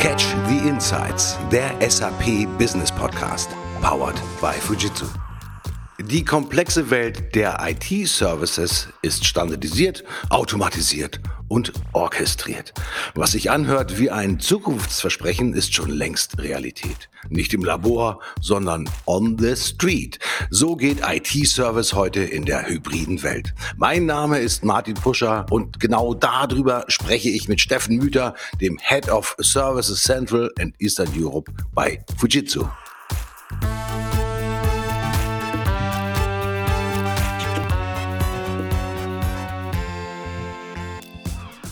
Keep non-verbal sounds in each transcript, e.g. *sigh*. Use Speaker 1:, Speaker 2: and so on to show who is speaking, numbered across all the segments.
Speaker 1: Catch the Insights, der SAP Business Podcast, powered by Fujitsu. Die komplexe Welt der IT-Services ist standardisiert, automatisiert und orchestriert. Was sich anhört wie ein Zukunftsversprechen, ist schon längst Realität. Nicht im Labor, sondern on the street. So geht IT-Service heute in der hybriden Welt. Mein Name ist Martin Puscher und genau darüber spreche ich mit Steffen Müther, dem Head of Services Central and Eastern Europe bei Fujitsu.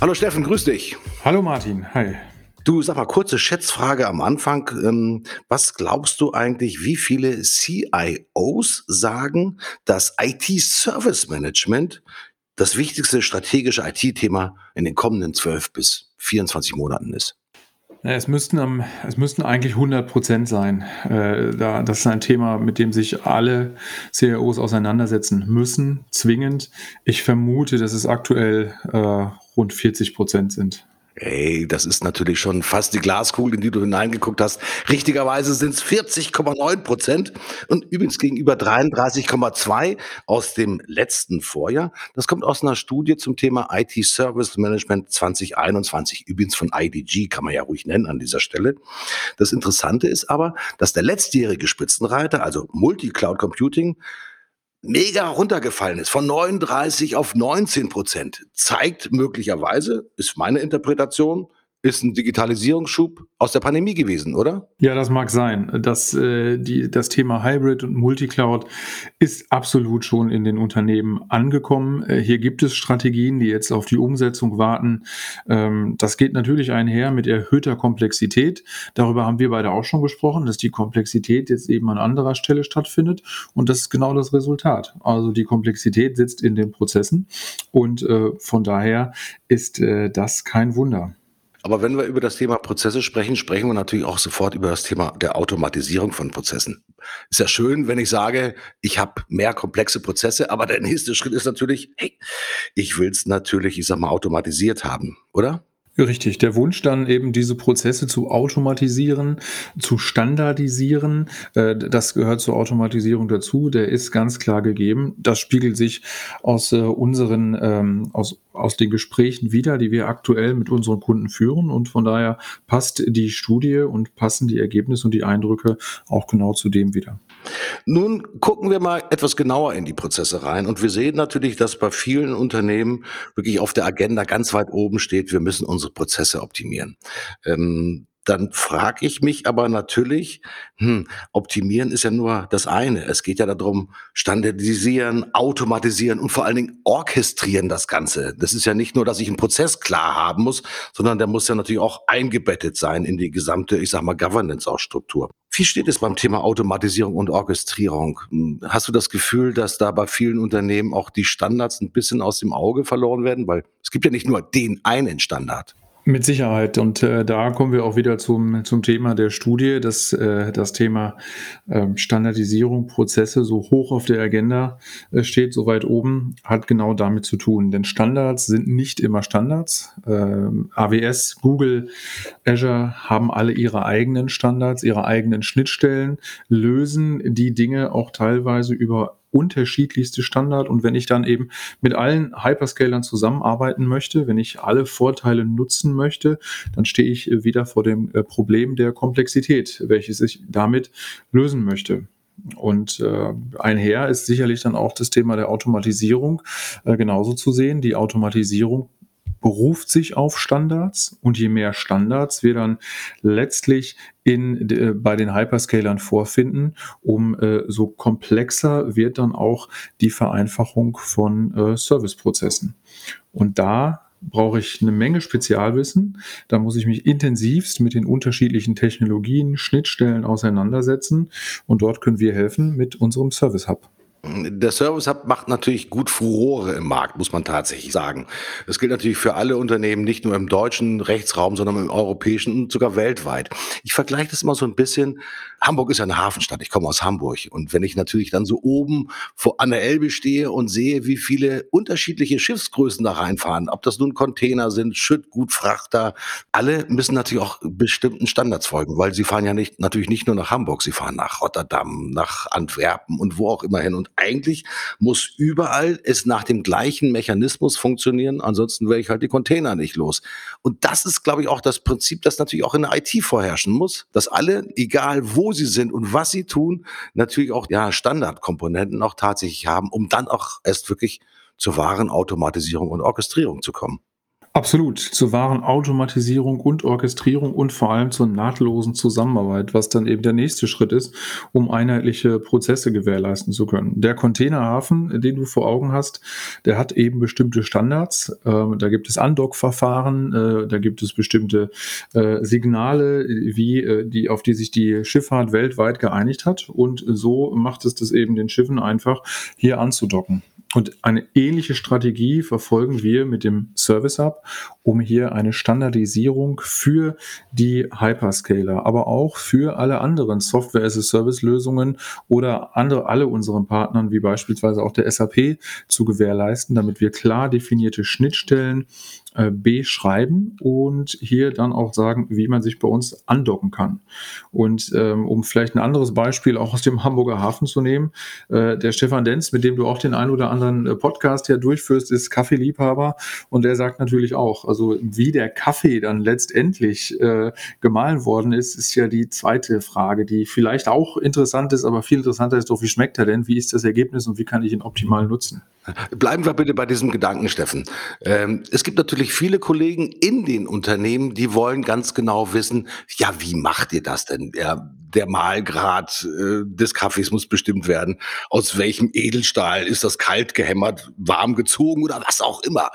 Speaker 1: Hallo Steffen, grüß dich.
Speaker 2: Hallo Martin, hi.
Speaker 1: Du, sag mal, kurze Schätzfrage am Anfang. Ähm, was glaubst du eigentlich, wie viele CIOs sagen, dass IT-Service Management das wichtigste strategische IT-Thema in den kommenden 12 bis 24 Monaten ist?
Speaker 2: Es müssten, es müssten eigentlich 100 Prozent sein. Äh, da, das ist ein Thema, mit dem sich alle CIOs auseinandersetzen müssen, zwingend. Ich vermute, dass es aktuell äh, rund 40 Prozent sind.
Speaker 1: Ey, das ist natürlich schon fast die Glaskugel, in die du hineingeguckt hast. Richtigerweise sind es 40,9 Prozent und übrigens gegenüber 33,2 aus dem letzten Vorjahr. Das kommt aus einer Studie zum Thema IT Service Management 2021, übrigens von IDG, kann man ja ruhig nennen an dieser Stelle. Das Interessante ist aber, dass der letztjährige Spitzenreiter, also Multi-Cloud Computing, mega runtergefallen ist, von 39 auf 19 Prozent, zeigt möglicherweise, ist meine Interpretation, ist ein Digitalisierungsschub aus der Pandemie gewesen, oder?
Speaker 2: Ja, das mag sein. Das, äh, die, das Thema Hybrid und Multicloud ist absolut schon in den Unternehmen angekommen. Äh, hier gibt es Strategien, die jetzt auf die Umsetzung warten. Ähm, das geht natürlich einher mit erhöhter Komplexität. Darüber haben wir beide auch schon gesprochen, dass die Komplexität jetzt eben an anderer Stelle stattfindet. Und das ist genau das Resultat. Also die Komplexität sitzt in den Prozessen und äh, von daher ist äh, das kein Wunder.
Speaker 1: Aber wenn wir über das Thema Prozesse sprechen, sprechen wir natürlich auch sofort über das Thema der Automatisierung von Prozessen. Ist ja schön, wenn ich sage, ich habe mehr komplexe Prozesse, aber der nächste *laughs* Schritt ist natürlich, hey, ich will es natürlich, ich sag mal, automatisiert haben, oder?
Speaker 2: Richtig, der Wunsch dann eben diese Prozesse zu automatisieren, zu standardisieren, äh, das gehört zur Automatisierung dazu, der ist ganz klar gegeben. Das spiegelt sich aus äh, unseren, ähm, aus, aus den Gesprächen wieder, die wir aktuell mit unseren Kunden führen und von daher passt die Studie und passen die Ergebnisse und die Eindrücke auch genau zu dem wieder.
Speaker 1: Nun gucken wir mal etwas genauer in die Prozesse rein und wir sehen natürlich, dass bei vielen Unternehmen wirklich auf der Agenda ganz weit oben steht, wir müssen unsere Prozesse optimieren. Ähm, dann frage ich mich aber natürlich, hm, optimieren ist ja nur das eine. Es geht ja darum, standardisieren, automatisieren und vor allen Dingen orchestrieren das Ganze. Das ist ja nicht nur, dass ich einen Prozess klar haben muss, sondern der muss ja natürlich auch eingebettet sein in die gesamte, ich sag mal, Governance-Struktur. Wie steht es beim Thema Automatisierung und Orchestrierung? Hm, hast du das Gefühl, dass da bei vielen Unternehmen auch die Standards ein bisschen aus dem Auge verloren werden? Weil es gibt ja nicht nur den einen Standard.
Speaker 2: Mit Sicherheit. Und äh, da kommen wir auch wieder zum, zum Thema der Studie, dass äh, das Thema äh, Standardisierung, Prozesse so hoch auf der Agenda äh, steht, so weit oben, hat genau damit zu tun. Denn Standards sind nicht immer Standards. Ähm, AWS, Google, Azure haben alle ihre eigenen Standards, ihre eigenen Schnittstellen, lösen die Dinge auch teilweise über unterschiedlichste Standard. Und wenn ich dann eben mit allen Hyperscalern zusammenarbeiten möchte, wenn ich alle Vorteile nutzen möchte, dann stehe ich wieder vor dem äh, Problem der Komplexität, welches ich damit lösen möchte. Und äh, einher ist sicherlich dann auch das Thema der Automatisierung äh, genauso zu sehen. Die Automatisierung beruft sich auf Standards und je mehr Standards wir dann letztlich in, äh, bei den Hyperscalern vorfinden, um äh, so komplexer wird dann auch die Vereinfachung von äh, Serviceprozessen. Und da brauche ich eine Menge Spezialwissen. Da muss ich mich intensivst mit den unterschiedlichen Technologien, Schnittstellen auseinandersetzen. Und dort können wir helfen mit unserem Service Hub.
Speaker 1: Der Service Hub macht natürlich gut Furore im Markt, muss man tatsächlich sagen. Das gilt natürlich für alle Unternehmen, nicht nur im deutschen Rechtsraum, sondern im europäischen und sogar weltweit. Ich vergleiche das immer so ein bisschen. Hamburg ist ja eine Hafenstadt. Ich komme aus Hamburg. Und wenn ich natürlich dann so oben vor, an der Elbe stehe und sehe, wie viele unterschiedliche Schiffsgrößen da reinfahren, ob das nun Container sind, Schüttgut, Frachter, alle müssen natürlich auch bestimmten Standards folgen, weil sie fahren ja nicht, natürlich nicht nur nach Hamburg, sie fahren nach Rotterdam, nach Antwerpen und wo auch immer hin. Und eigentlich muss überall es nach dem gleichen Mechanismus funktionieren, ansonsten werde ich halt die Container nicht los. Und das ist, glaube ich, auch das Prinzip, das natürlich auch in der IT vorherrschen muss, dass alle, egal wo sie sind und was sie tun, natürlich auch ja, Standardkomponenten auch tatsächlich haben, um dann auch erst wirklich zur wahren Automatisierung und Orchestrierung zu kommen.
Speaker 2: Absolut, zur wahren Automatisierung und Orchestrierung und vor allem zur nahtlosen Zusammenarbeit, was dann eben der nächste Schritt ist, um einheitliche Prozesse gewährleisten zu können. Der Containerhafen, den du vor Augen hast, der hat eben bestimmte Standards. Ähm, da gibt es Andock-Verfahren, äh, da gibt es bestimmte äh, Signale, wie, äh, die, auf die sich die Schifffahrt weltweit geeinigt hat. Und so macht es das eben den Schiffen einfach, hier anzudocken. Und eine ähnliche Strategie verfolgen wir mit dem Service Hub, um hier eine Standardisierung für die Hyperscaler, aber auch für alle anderen Software-as-a-Service-Lösungen oder andere, alle unseren Partnern, wie beispielsweise auch der SAP, zu gewährleisten, damit wir klar definierte Schnittstellen beschreiben und hier dann auch sagen, wie man sich bei uns andocken kann. Und ähm, um vielleicht ein anderes Beispiel auch aus dem Hamburger Hafen zu nehmen, äh, der Stefan Denz, mit dem du auch den ein oder anderen äh, Podcast hier durchführst, ist Kaffeeliebhaber und der sagt natürlich auch, also wie der Kaffee dann letztendlich äh, gemahlen worden ist, ist ja die zweite Frage, die vielleicht auch interessant ist, aber viel interessanter ist doch, wie schmeckt er denn, wie ist das Ergebnis und wie kann ich ihn optimal nutzen?
Speaker 1: Bleiben wir bitte bei diesem Gedanken, Steffen. Ähm, es gibt natürlich viele Kollegen in den Unternehmen, die wollen ganz genau wissen, ja, wie macht ihr das denn? Ja, der Mahlgrad äh, des Kaffees muss bestimmt werden. Aus welchem Edelstahl ist das kalt gehämmert, warm gezogen oder was auch immer?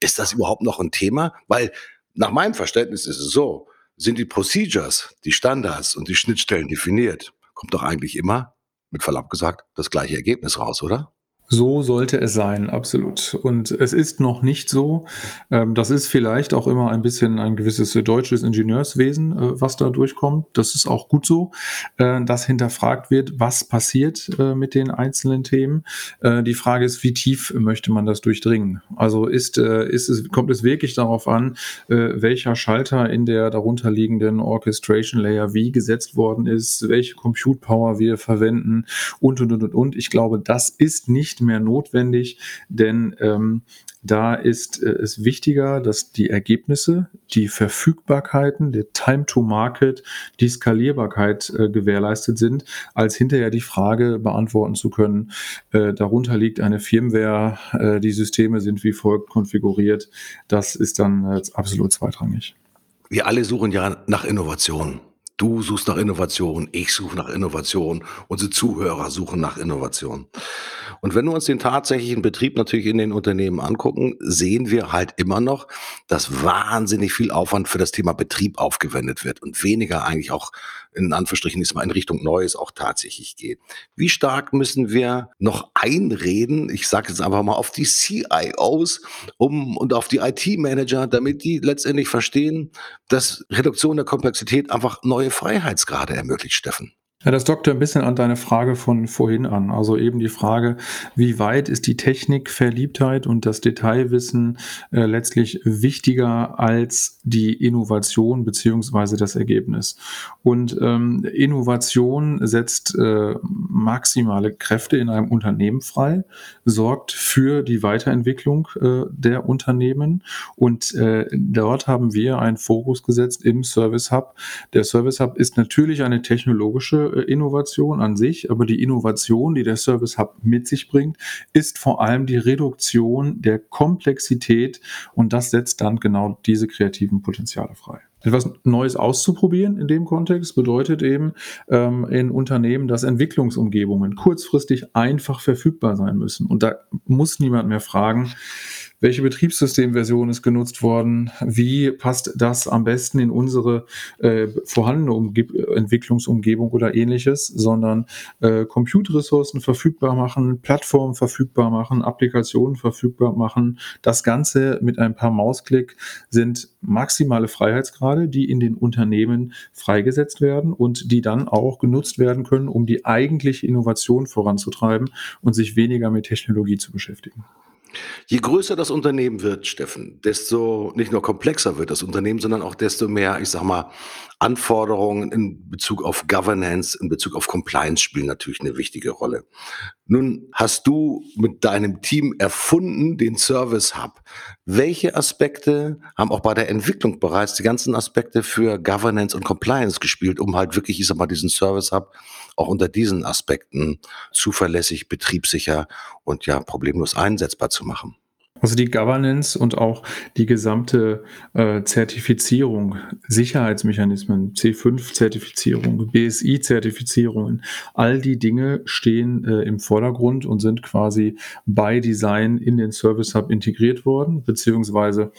Speaker 1: Ist das überhaupt noch ein Thema? Weil nach meinem Verständnis ist es so, sind die Procedures, die Standards und die Schnittstellen definiert, kommt doch eigentlich immer, mit Verlaub gesagt, das gleiche Ergebnis raus, oder?
Speaker 2: So sollte es sein, absolut. Und es ist noch nicht so. Ähm, das ist vielleicht auch immer ein bisschen ein gewisses deutsches Ingenieurswesen, äh, was da durchkommt. Das ist auch gut so, äh, dass hinterfragt wird, was passiert äh, mit den einzelnen Themen. Die Frage ist, wie tief möchte man das durchdringen? Also ist, ist es, kommt es wirklich darauf an, welcher Schalter in der darunterliegenden Orchestration Layer wie gesetzt worden ist, welche Compute Power wir verwenden und, und, und, und. Ich glaube, das ist nicht nicht mehr notwendig, denn ähm, da ist äh, es wichtiger, dass die Ergebnisse, die Verfügbarkeiten, der Time to Market, die Skalierbarkeit äh, gewährleistet sind, als hinterher die Frage beantworten zu können, äh, darunter liegt eine Firmware, äh, die Systeme sind wie folgt konfiguriert. Das ist dann äh, absolut zweitrangig.
Speaker 1: Wir alle suchen ja nach Innovation. Du suchst nach Innovation, ich suche nach Innovation, unsere Zuhörer suchen nach Innovation. Und wenn wir uns den tatsächlichen Betrieb natürlich in den Unternehmen angucken, sehen wir halt immer noch, dass wahnsinnig viel Aufwand für das Thema Betrieb aufgewendet wird und weniger eigentlich auch in Anführungsstrichen ist mal in Richtung Neues auch tatsächlich geht. Wie stark müssen wir noch einreden, ich sage jetzt einfach mal auf die CIOs um, und auf die IT-Manager, damit die letztendlich verstehen, dass Reduktion der Komplexität einfach neue Freiheitsgrade ermöglicht, Steffen?
Speaker 2: Ja, das dockt ein bisschen an deine Frage von vorhin an. Also eben die Frage, wie weit ist die Technikverliebtheit und das Detailwissen äh, letztlich wichtiger als die Innovation beziehungsweise das Ergebnis. Und ähm, Innovation setzt äh, maximale Kräfte in einem Unternehmen frei, sorgt für die Weiterentwicklung äh, der Unternehmen und äh, dort haben wir einen Fokus gesetzt im Service Hub. Der Service Hub ist natürlich eine technologische Innovation an sich, aber die Innovation, die der Service Hub mit sich bringt, ist vor allem die Reduktion der Komplexität und das setzt dann genau diese kreativen Potenziale frei. Etwas Neues auszuprobieren in dem Kontext bedeutet eben ähm, in Unternehmen, dass Entwicklungsumgebungen kurzfristig einfach verfügbar sein müssen. Und da muss niemand mehr fragen, welche Betriebssystemversion ist genutzt worden, wie passt das am besten in unsere äh, vorhandene Umge Entwicklungsumgebung oder ähnliches, sondern äh, Computerressourcen verfügbar machen, Plattformen verfügbar machen, Applikationen verfügbar machen. Das Ganze mit ein paar Mausklick sind maximale Freiheitsgrade, die in den Unternehmen freigesetzt werden und die dann auch genutzt werden können, um die eigentliche Innovation voranzutreiben und sich weniger mit Technologie zu beschäftigen.
Speaker 1: Je größer das Unternehmen wird, Steffen, desto nicht nur komplexer wird das Unternehmen, sondern auch desto mehr, ich sag mal, Anforderungen in Bezug auf Governance, in Bezug auf Compliance spielen natürlich eine wichtige Rolle. Nun hast du mit deinem Team erfunden den Service Hub. Welche Aspekte haben auch bei der Entwicklung bereits die ganzen Aspekte für Governance und Compliance gespielt, um halt wirklich, ich sag mal, diesen Service Hub auch unter diesen Aspekten zuverlässig, betriebssicher und ja problemlos einsetzbar zu machen?
Speaker 2: Also die Governance und auch die gesamte äh, Zertifizierung, Sicherheitsmechanismen, C5-Zertifizierung, BSI-Zertifizierungen, all die Dinge stehen äh, im Vordergrund und sind quasi bei Design in den Service Hub integriert worden, beziehungsweise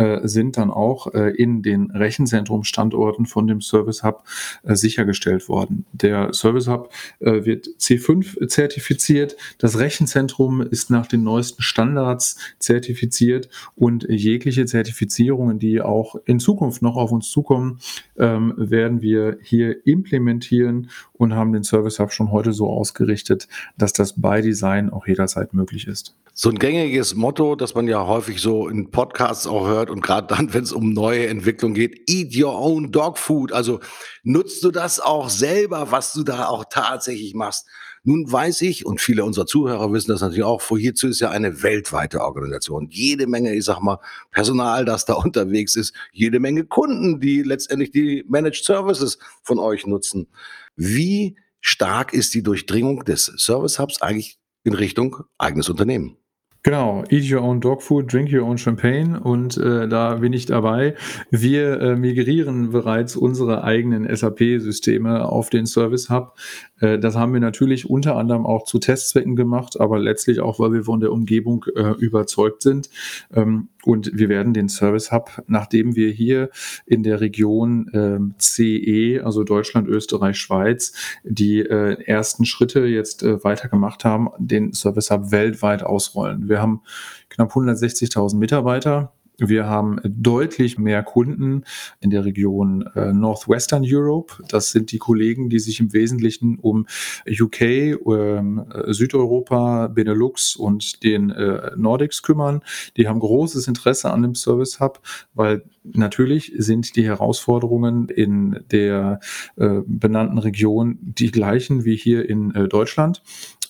Speaker 2: äh, sind dann auch äh, in den Rechenzentrumstandorten von dem Service Hub äh, sichergestellt worden. Der Service Hub äh, wird C5 zertifiziert, das Rechenzentrum ist nach den neuesten Standards zertifiziert und jegliche Zertifizierungen, die auch in Zukunft noch auf uns zukommen, ähm, werden wir hier implementieren und haben den Service Hub schon heute so ausgerichtet, dass das bei Design auch jederzeit möglich ist.
Speaker 1: So ein gängiges Motto, das man ja häufig so in Podcasts auch hört und gerade dann, wenn es um neue Entwicklung geht, eat your own dog food. Also nutzt du das auch selber, was du da auch tatsächlich machst. Nun weiß ich, und viele unserer Zuhörer wissen das natürlich auch, Fujitsu ist ja eine weltweite Organisation. Jede Menge, ich sag mal, Personal, das da *laughs* unterwegs ist, jede Menge Kunden, die letztendlich die Managed Services von euch nutzen. Wie stark ist die Durchdringung des Service Hubs eigentlich in Richtung eigenes Unternehmen?
Speaker 2: Genau, eat your own dog food, drink your own champagne und äh, da bin ich dabei. Wir äh, migrieren bereits unsere eigenen SAP-Systeme auf den Service Hub. Äh, das haben wir natürlich unter anderem auch zu Testzwecken gemacht, aber letztlich auch, weil wir von der Umgebung äh, überzeugt sind. Ähm, und wir werden den Service Hub, nachdem wir hier in der Region ähm, CE, also Deutschland, Österreich, Schweiz, die äh, ersten Schritte jetzt äh, weiter gemacht haben, den Service Hub weltweit ausrollen. Wir haben knapp 160.000 Mitarbeiter wir haben deutlich mehr Kunden in der Region äh, Northwestern Europe. Das sind die Kollegen, die sich im Wesentlichen um UK, ähm, Südeuropa, Benelux und den äh, Nordics kümmern. Die haben großes Interesse an dem Service Hub, weil natürlich sind die Herausforderungen in der äh, benannten Region die gleichen wie hier in äh, Deutschland.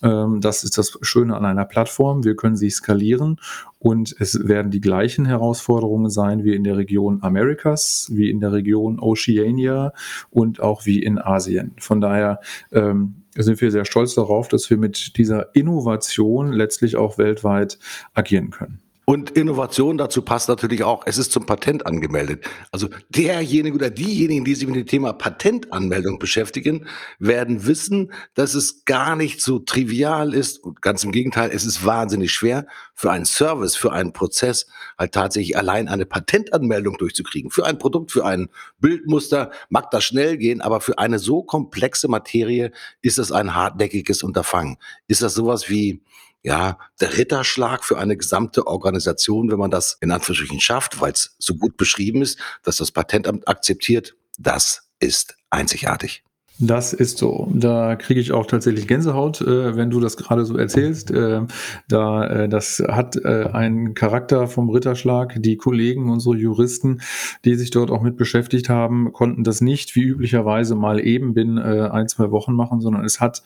Speaker 2: Ähm, das ist das Schöne an einer Plattform. Wir können sie skalieren und es werden die gleichen Herausforderungen sein wie in der Region Americas, wie in der Region Oceania und auch wie in Asien. Von daher ähm, sind wir sehr stolz darauf, dass wir mit dieser Innovation letztlich auch weltweit agieren können.
Speaker 1: Und Innovation dazu passt natürlich auch, es ist zum Patent angemeldet. Also derjenige oder diejenigen, die sich mit dem Thema Patentanmeldung beschäftigen, werden wissen, dass es gar nicht so trivial ist. Und ganz im Gegenteil, es ist wahnsinnig schwer für einen Service, für einen Prozess halt tatsächlich allein eine Patentanmeldung durchzukriegen. Für ein Produkt, für ein Bildmuster mag das schnell gehen, aber für eine so komplexe Materie ist es ein hartnäckiges Unterfangen. Ist das sowas wie ja, der Ritterschlag für eine gesamte Organisation, wenn man das in Anführungsstrichen schafft, weil es so gut beschrieben ist, dass das Patentamt akzeptiert, das ist einzigartig.
Speaker 2: Das ist so. Da kriege ich auch tatsächlich Gänsehaut, äh, wenn du das gerade so erzählst. Äh, da, äh, das hat äh, einen Charakter vom Ritterschlag. Die Kollegen, unsere Juristen, die sich dort auch mit beschäftigt haben, konnten das nicht wie üblicherweise mal eben binnen äh, ein, zwei Wochen machen, sondern es hat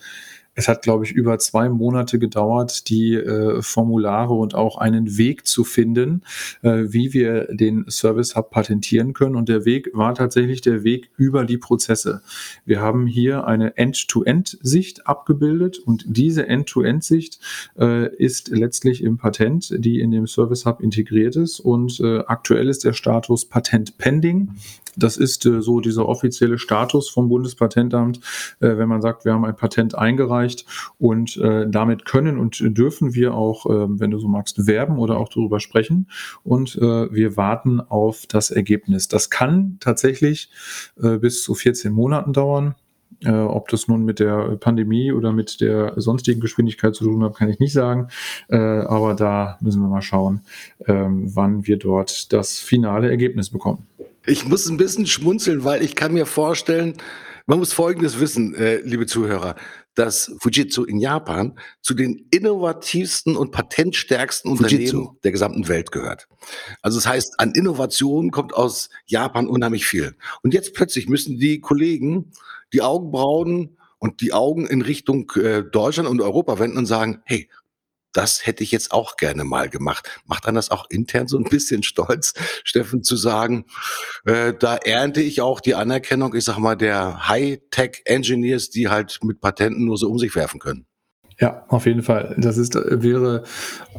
Speaker 2: es hat, glaube ich, über zwei Monate gedauert, die äh, Formulare und auch einen Weg zu finden, äh, wie wir den Service Hub patentieren können. Und der Weg war tatsächlich der Weg über die Prozesse. Wir haben hier eine End-to-End-Sicht abgebildet und diese End-to-End-Sicht äh, ist letztlich im Patent, die in dem Service Hub integriert ist. Und äh, aktuell ist der Status Patent Pending. Das ist äh, so dieser offizielle Status vom Bundespatentamt, äh, wenn man sagt, wir haben ein Patent eingereicht eingereicht und äh, damit können und dürfen wir auch, äh, wenn du so magst, werben oder auch darüber sprechen. Und äh, wir warten auf das Ergebnis. Das kann tatsächlich äh, bis zu 14 Monaten dauern. Äh, ob das nun mit der Pandemie oder mit der sonstigen Geschwindigkeit zu tun hat, kann ich nicht sagen. Äh, aber da müssen wir mal schauen, ähm, wann wir dort das finale Ergebnis bekommen.
Speaker 1: Ich muss ein bisschen schmunzeln, weil ich kann mir vorstellen, man muss Folgendes wissen, äh, liebe Zuhörer, dass Fujitsu in Japan zu den innovativsten und patentstärksten Fujitsu. Unternehmen der gesamten Welt gehört. Also das heißt, an Innovation kommt aus Japan unheimlich viel. Und jetzt plötzlich müssen die Kollegen die Augenbrauen und die Augen in Richtung äh, Deutschland und Europa wenden und sagen, hey, das hätte ich jetzt auch gerne mal gemacht. Macht das auch intern so ein bisschen stolz, *laughs* Steffen, zu sagen, äh, da ernte ich auch die Anerkennung, ich sag mal, der High-Tech-Engineers, die halt mit Patenten nur so um sich werfen können.
Speaker 2: Ja, auf jeden Fall. Das ist, wäre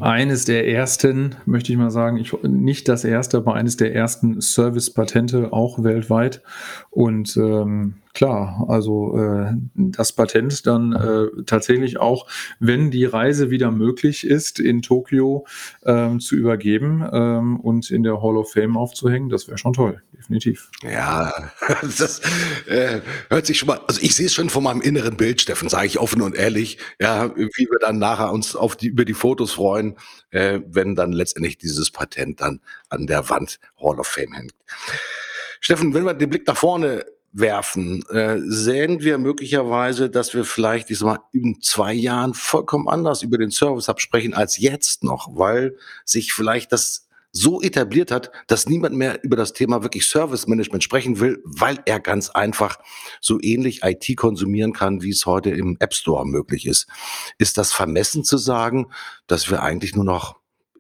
Speaker 2: eines der ersten, möchte ich mal sagen, ich, nicht das erste, aber eines der ersten Service-Patente auch weltweit. Und ähm, Klar, also äh, das Patent dann äh, tatsächlich auch, wenn die Reise wieder möglich ist, in Tokio ähm, zu übergeben ähm, und in der Hall of Fame aufzuhängen, das wäre schon toll, definitiv.
Speaker 1: Ja, *laughs* das äh, hört sich schon mal, also ich sehe es schon von meinem inneren Bild, Steffen, sage ich offen und ehrlich, ja, wie wir dann nachher uns auf die, über die Fotos freuen, äh, wenn dann letztendlich dieses Patent dann an der Wand Hall of Fame hängt. Steffen, wenn wir den Blick nach vorne werfen, äh, sehen wir möglicherweise, dass wir vielleicht diesmal in zwei Jahren vollkommen anders über den Service Hub sprechen als jetzt noch, weil sich vielleicht das so etabliert hat, dass niemand mehr über das Thema wirklich Service Management sprechen will, weil er ganz einfach so ähnlich IT konsumieren kann, wie es heute im App Store möglich ist. Ist das vermessen zu sagen, dass wir eigentlich nur noch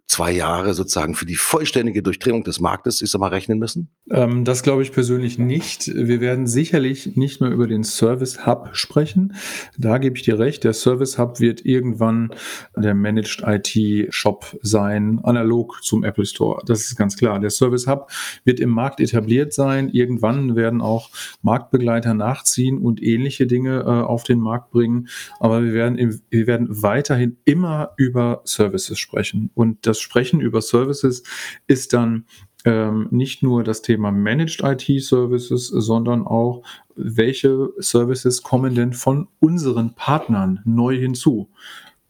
Speaker 1: zwei Jahre sozusagen für die vollständige Durchdringung des Marktes, ich sag mal, rechnen müssen?
Speaker 2: Ähm, das glaube ich persönlich nicht. Wir werden sicherlich nicht mehr über den Service Hub sprechen. Da gebe ich dir recht. Der Service Hub wird irgendwann der Managed IT Shop sein, analog zum Apple Store. Das ist ganz klar. Der Service Hub wird im Markt etabliert sein. Irgendwann werden auch Marktbegleiter nachziehen und ähnliche Dinge äh, auf den Markt bringen. Aber wir werden, wir werden weiterhin immer über Services sprechen. Und das Sprechen über Services ist dann ähm, nicht nur das Thema Managed IT Services, sondern auch, welche Services kommen denn von unseren Partnern neu hinzu?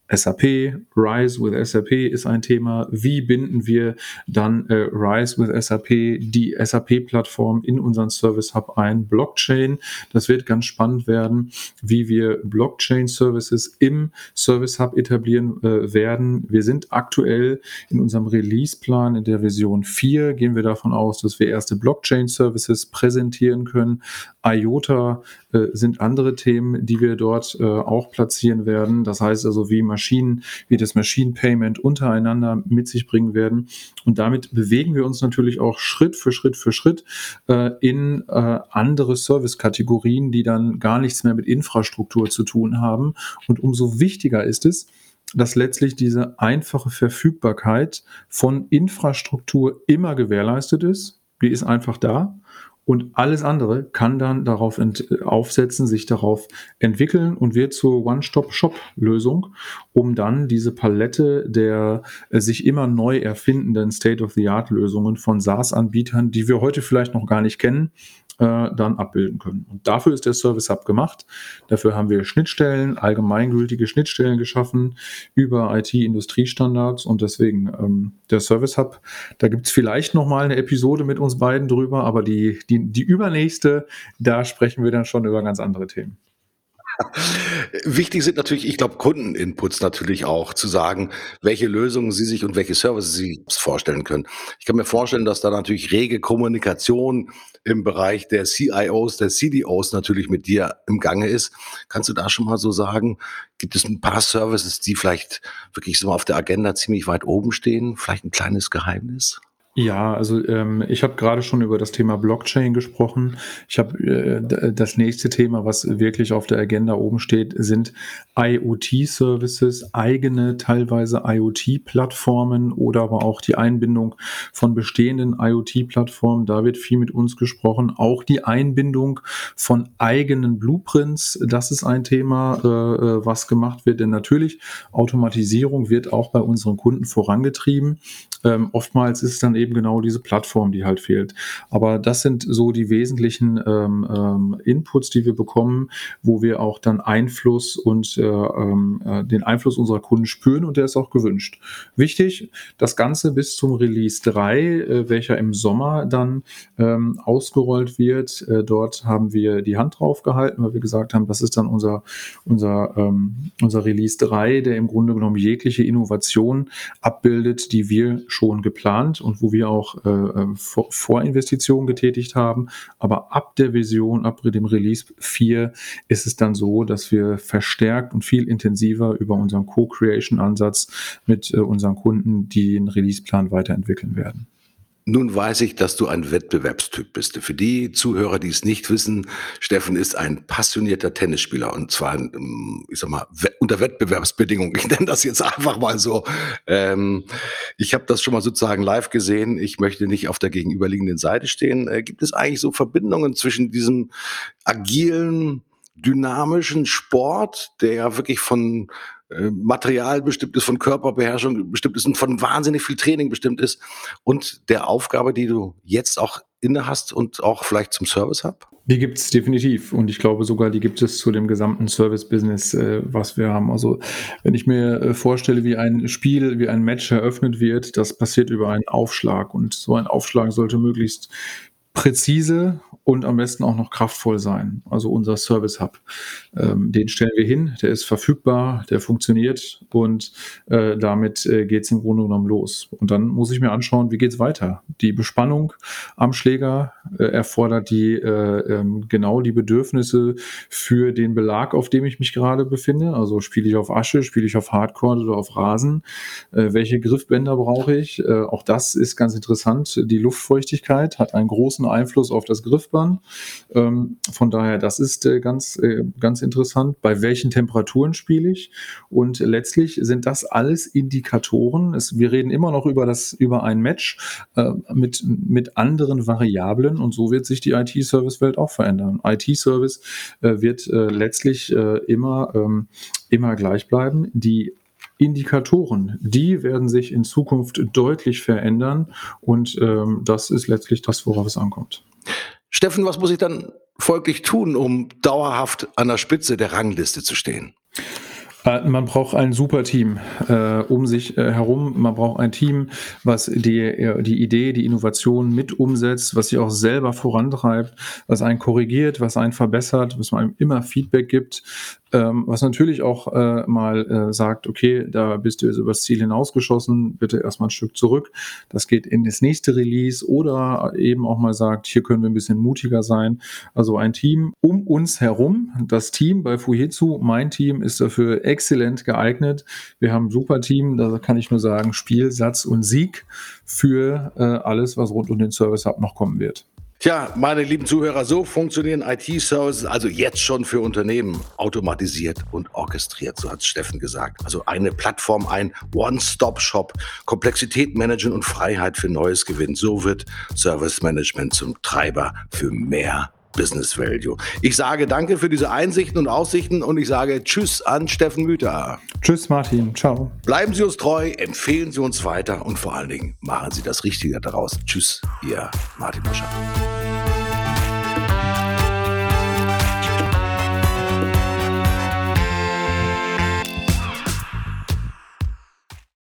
Speaker 2: SAP, Rise with SAP ist ein Thema. Wie binden wir dann äh, Rise with SAP, die SAP-Plattform in unseren Service Hub ein? Blockchain, das wird ganz spannend werden, wie wir Blockchain-Services im Service Hub etablieren äh, werden. Wir sind aktuell in unserem Release-Plan in der Version 4, gehen wir davon aus, dass wir erste Blockchain-Services präsentieren können. IOTA sind andere Themen, die wir dort äh, auch platzieren werden. Das heißt also, wie Maschinen, wie das Machine Payment untereinander mit sich bringen werden. Und damit bewegen wir uns natürlich auch Schritt für Schritt für Schritt äh, in äh, andere Service-Kategorien, die dann gar nichts mehr mit Infrastruktur zu tun haben. Und umso wichtiger ist es, dass letztlich diese einfache Verfügbarkeit von Infrastruktur immer gewährleistet ist. Die ist einfach da. Und alles andere kann dann darauf aufsetzen, sich darauf entwickeln und wird zur One-Stop-Shop-Lösung, um dann diese Palette der äh, sich immer neu erfindenden State-of-the-Art-Lösungen von SaaS-Anbietern, die wir heute vielleicht noch gar nicht kennen, äh, dann abbilden können. Und dafür ist der Service Hub gemacht. Dafür haben wir Schnittstellen, allgemeingültige Schnittstellen geschaffen über IT-Industriestandards und deswegen ähm, der Service Hub. Da gibt es vielleicht noch mal eine Episode mit uns beiden drüber, aber die, die, die übernächste, da sprechen wir dann schon über ganz andere Themen.
Speaker 1: Wichtig sind natürlich, ich glaube, Kundeninputs natürlich auch, zu sagen, welche Lösungen sie sich und welche Services sie vorstellen können. Ich kann mir vorstellen, dass da natürlich rege Kommunikation im Bereich der CIOs, der CDOs natürlich mit dir im Gange ist. Kannst du da schon mal so sagen, gibt es ein paar Services, die vielleicht wirklich so auf der Agenda ziemlich weit oben stehen? Vielleicht ein kleines Geheimnis?
Speaker 2: Ja, also ähm, ich habe gerade schon über das Thema Blockchain gesprochen. Ich habe äh, das nächste Thema, was wirklich auf der Agenda oben steht, sind IoT-Services, eigene teilweise IoT-Plattformen oder aber auch die Einbindung von bestehenden IoT-Plattformen. Da wird viel mit uns gesprochen. Auch die Einbindung von eigenen Blueprints, das ist ein Thema, äh, äh was gemacht wird. Denn natürlich Automatisierung wird auch bei unseren Kunden vorangetrieben. Ähm, oftmals ist es dann eben genau diese Plattform, die halt fehlt. Aber das sind so die wesentlichen ähm, ähm, Inputs, die wir bekommen, wo wir auch dann Einfluss und äh, ähm, äh, den Einfluss unserer Kunden spüren und der ist auch gewünscht. Wichtig, das Ganze bis zum Release 3, äh, welcher im Sommer dann ähm, ausgerollt wird. Äh, dort haben wir die Hand drauf gehalten, weil wir gesagt haben, das ist dann unser, unser, ähm, unser Release 3, der im Grunde genommen jegliche Innovation abbildet, die wir schon geplant und wo wir auch äh, äh Vorinvestitionen getätigt haben. Aber ab der Vision, ab dem Release 4 ist es dann so, dass wir verstärkt und viel intensiver über unseren Co-Creation-Ansatz mit äh, unseren Kunden den Release-Plan weiterentwickeln werden.
Speaker 1: Nun weiß ich, dass du ein Wettbewerbstyp bist. Für die Zuhörer, die es nicht wissen, Steffen ist ein passionierter Tennisspieler und zwar, ähm, ich sag mal, unter Wettbewerbsbedingungen. Ich nenne das jetzt einfach mal so. Ähm, ich habe das schon mal sozusagen live gesehen. Ich möchte nicht auf der gegenüberliegenden Seite stehen. Äh, gibt es eigentlich so Verbindungen zwischen diesem agilen, dynamischen Sport, der ja wirklich von Material bestimmt ist, von Körperbeherrschung bestimmt ist und von wahnsinnig viel Training bestimmt ist und der Aufgabe, die du jetzt auch inne hast und auch vielleicht zum Service hab?
Speaker 2: Die gibt es definitiv und ich glaube sogar, die gibt es zu dem gesamten Service-Business, äh, was wir haben. Also wenn ich mir äh, vorstelle, wie ein Spiel, wie ein Match eröffnet wird, das passiert über einen Aufschlag und so ein Aufschlag sollte möglichst präzise und am besten auch noch kraftvoll sein. Also unser Service Hub. Ähm, den stellen wir hin, der ist verfügbar, der funktioniert und äh, damit äh, geht es im Grunde genommen los. Und dann muss ich mir anschauen, wie geht es weiter. Die Bespannung am Schläger äh, erfordert die äh, ähm, genau die Bedürfnisse für den Belag, auf dem ich mich gerade befinde. Also spiele ich auf Asche, spiele ich auf Hardcore oder auf Rasen. Äh, welche Griffbänder brauche ich? Äh, auch das ist ganz interessant. Die Luftfeuchtigkeit hat einen großen Einfluss auf das Griffband. Ähm, von daher, das ist äh, ganz, äh, ganz interessant. Bei welchen Temperaturen spiele ich? Und letztlich sind das alles Indikatoren. Es, wir reden immer noch über das, über ein Match äh, mit, mit anderen Variablen und so wird sich die IT-Service-Welt auch verändern. IT-Service äh, wird äh, letztlich äh, immer, ähm, immer gleich bleiben. Die Indikatoren, die werden sich in Zukunft deutlich verändern und ähm, das ist letztlich das, worauf es ankommt.
Speaker 1: Steffen, was muss ich dann folglich tun, um dauerhaft an der Spitze der Rangliste zu stehen?
Speaker 2: Äh, man braucht ein super Team äh, um sich äh, herum. Man braucht ein Team, was die, äh, die Idee, die Innovation mit umsetzt, was sich auch selber vorantreibt, was einen korrigiert, was einen verbessert, was man immer Feedback gibt, ähm, was natürlich auch äh, mal äh, sagt, okay, da bist du jetzt übers Ziel hinausgeschossen, bitte erstmal ein Stück zurück. Das geht in das nächste Release oder eben auch mal sagt, hier können wir ein bisschen mutiger sein. Also ein Team um uns herum. Das Team bei Fujitsu, mein Team, ist dafür exzellent geeignet. Wir haben ein super Team, da kann ich nur sagen, Spiel, Satz und Sieg für äh, alles, was rund um den Service Hub noch kommen wird.
Speaker 1: Tja, meine lieben Zuhörer, so funktionieren IT-Services also jetzt schon für Unternehmen automatisiert und orchestriert, so hat Steffen gesagt. Also eine Plattform, ein One-Stop-Shop, Komplexität managen und Freiheit für Neues gewinnen. So wird Service Management zum Treiber für mehr Business Value. Ich sage danke für diese Einsichten und Aussichten und ich sage Tschüss an Steffen Müther.
Speaker 2: Tschüss Martin, ciao.
Speaker 1: Bleiben Sie uns treu, empfehlen Sie uns weiter und vor allen Dingen machen Sie das Richtige daraus. Tschüss, Ihr Martin Boscher.